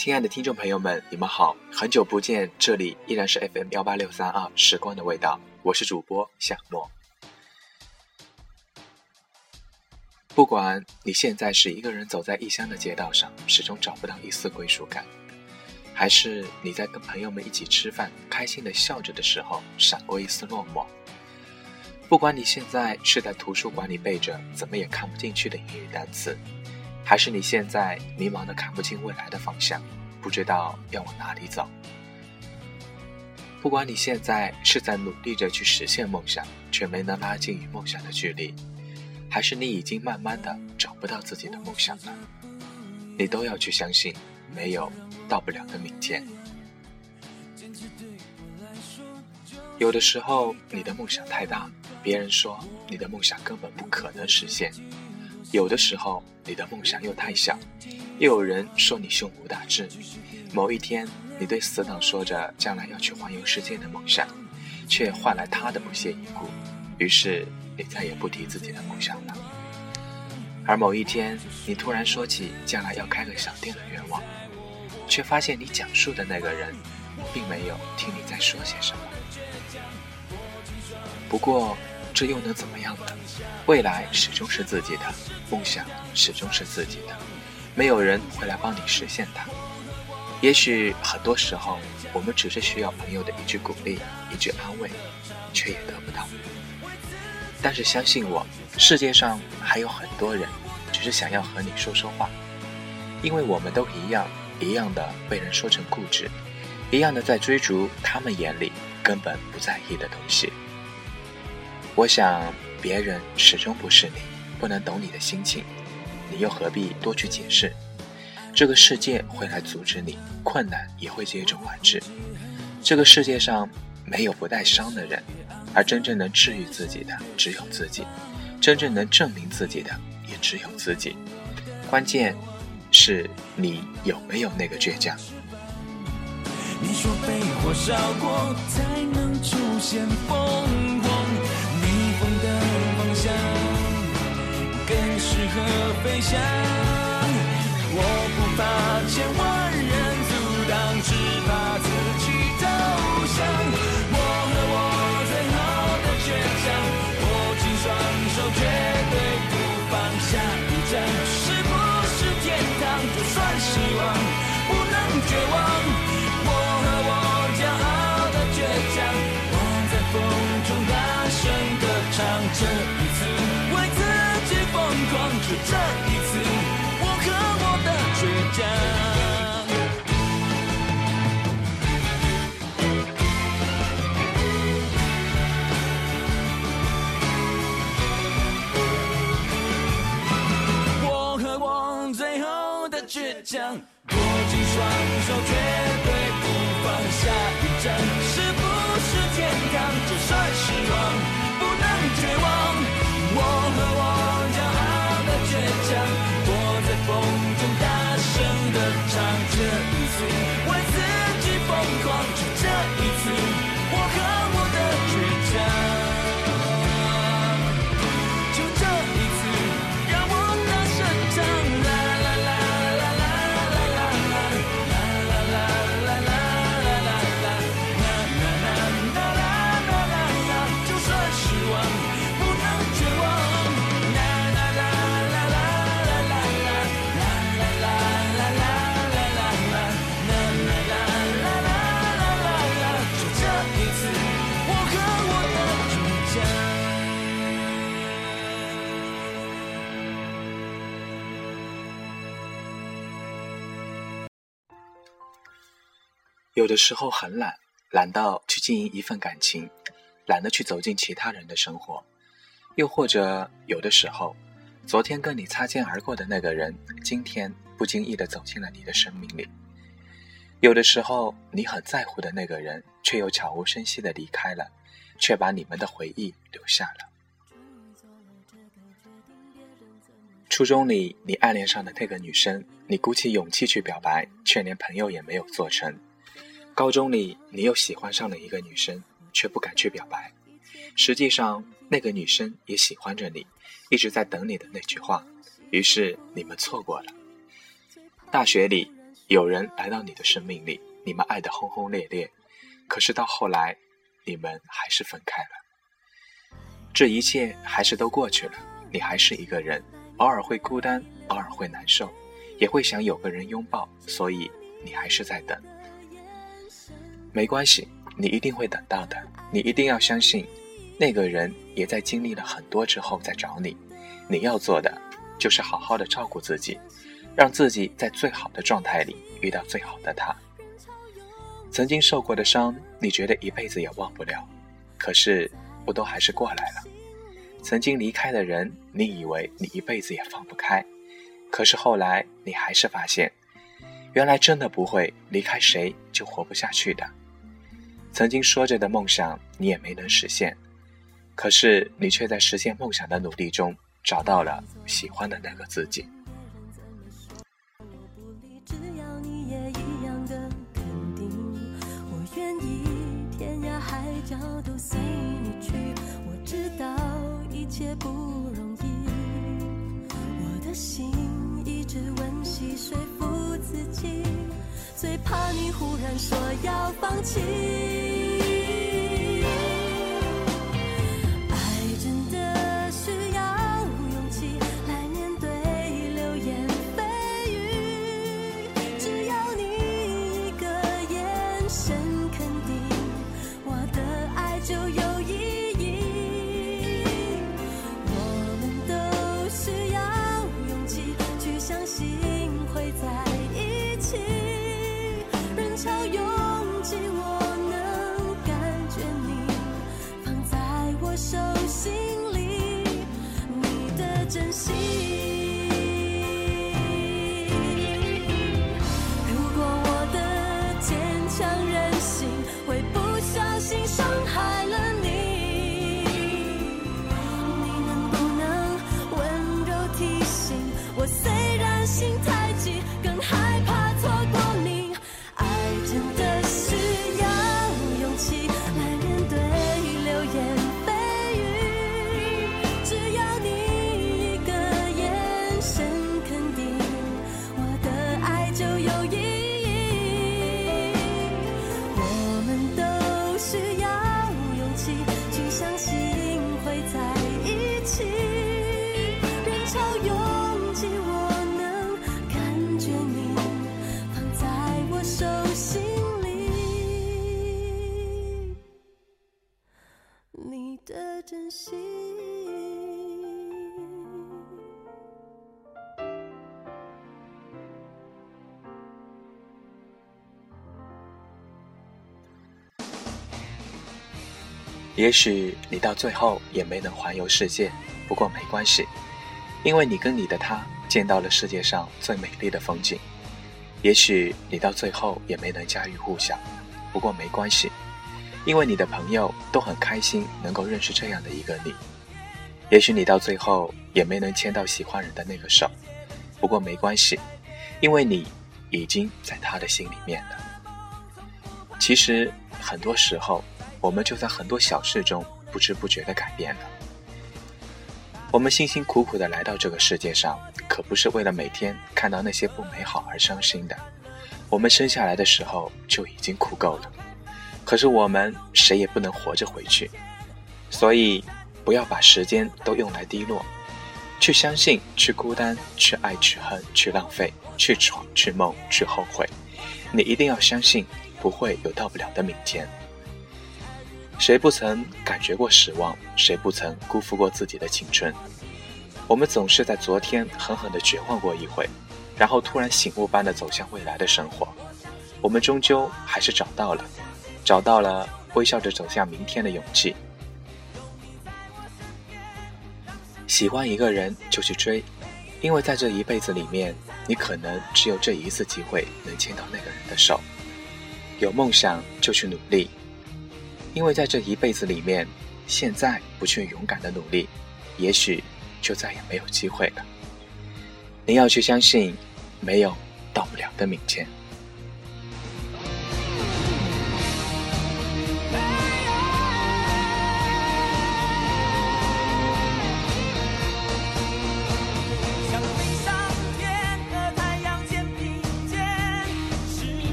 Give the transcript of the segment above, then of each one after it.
亲爱的听众朋友们，你们好，很久不见，这里依然是 FM 幺八六三二时光的味道，我是主播夏沫。不管你现在是一个人走在异乡的街道上，始终找不到一丝归属感，还是你在跟朋友们一起吃饭，开心的笑着的时候，闪过一丝落寞。不管你现在是在图书馆里背着怎么也看不进去的英语单词。还是你现在迷茫的看不清未来的方向，不知道要往哪里走。不管你现在是在努力着去实现梦想，却没能拉近与梦想的距离，还是你已经慢慢的找不到自己的梦想了，你都要去相信，没有到不了的明天。有的时候你的梦想太大，别人说你的梦想根本不可能实现。有的时候，你的梦想又太小，又有人说你胸无大志。某一天，你对死党说着将来要去环游世界的梦想，却换来他的不屑一顾。于是，你再也不提自己的梦想了。而某一天，你突然说起将来要开个小店的愿望，却发现你讲述的那个人，并没有听你在说些什么。不过，这又能怎么样呢？未来始终是自己的，梦想始终是自己的，没有人会来帮你实现它。也许很多时候，我们只是需要朋友的一句鼓励，一句安慰，却也得不到。但是相信我，世界上还有很多人，只是想要和你说说话，因为我们都一样，一样的被人说成固执，一样的在追逐他们眼里根本不在意的东西。我想，别人始终不是你，不能懂你的心情，你又何必多去解释？这个世界会来阻止你，困难也会接踵而至。这个世界上没有不带伤的人，而真正能治愈自己的只有自己，真正能证明自己的也只有自己。关键是你有没有那个倔强。你说被火烧过才能出现风。和飞翔，我不怕千万人阻挡，只怕自己投降。我和我最后的倔强，握紧双手，绝对不放下一站。是不是天堂？就算失望，不能绝望。我和我骄傲的倔强，我在风中大声歌唱着这一次，我和我的倔强。我和我最后的倔强，握紧双手，绝对不放下一站。是不是天堂？就算失望，有的时候很懒，懒到去经营一份感情，懒得去走进其他人的生活，又或者有的时候，昨天跟你擦肩而过的那个人，今天不经意的走进了你的生命里。有的时候，你很在乎的那个人，却又悄无声息的离开了，却把你们的回忆留下了。初中里，你暗恋上的那个女生，你鼓起勇气去表白，却连朋友也没有做成。高中里，你又喜欢上了一个女生，却不敢去表白。实际上，那个女生也喜欢着你，一直在等你的那句话。于是你们错过了。大学里，有人来到你的生命里，你们爱得轰轰烈烈，可是到后来，你们还是分开了。这一切还是都过去了，你还是一个人，偶尔会孤单，偶尔会难受，也会想有个人拥抱，所以你还是在等。没关系，你一定会等到的。你一定要相信，那个人也在经历了很多之后再找你。你要做的就是好好的照顾自己。让自己在最好的状态里遇到最好的他。曾经受过的伤，你觉得一辈子也忘不了，可是不都还是过来了？曾经离开的人，你以为你一辈子也放不开，可是后来你还是发现，原来真的不会离开谁就活不下去的。曾经说着的梦想，你也没能实现，可是你却在实现梦想的努力中找到了喜欢的那个自己。一切不容易，我的心只温习说服自己，最怕你忽然说要放弃。也许你到最后也没能环游世界，不过没关系，因为你跟你的他见到了世界上最美丽的风景。也许你到最后也没能家喻户晓，不过没关系，因为你的朋友都很开心能够认识这样的一个你。也许你到最后也没能牵到喜欢人的那个手，不过没关系，因为你已经在他的心里面了。其实很多时候。我们就在很多小事中不知不觉地改变了。我们辛辛苦苦地来到这个世界上，可不是为了每天看到那些不美好而伤心的。我们生下来的时候就已经苦够了，可是我们谁也不能活着回去。所以，不要把时间都用来低落，去相信，去孤单，去爱，去恨，去浪费，去闯，去梦，去后悔。你一定要相信，不会有到不了的明天。谁不曾感觉过失望？谁不曾辜负过自己的青春？我们总是在昨天狠狠地绝望过一回，然后突然醒悟般的走向未来的生活。我们终究还是找到了，找到了微笑着走向明天的勇气。喜欢一个人就去追，因为在这一辈子里面，你可能只有这一次机会能牵到那个人的手。有梦想就去努力。因为在这一辈子里面，现在不去勇敢的努力，也许就再也没有机会了。你要去相信，没有到不了的明天。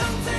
don't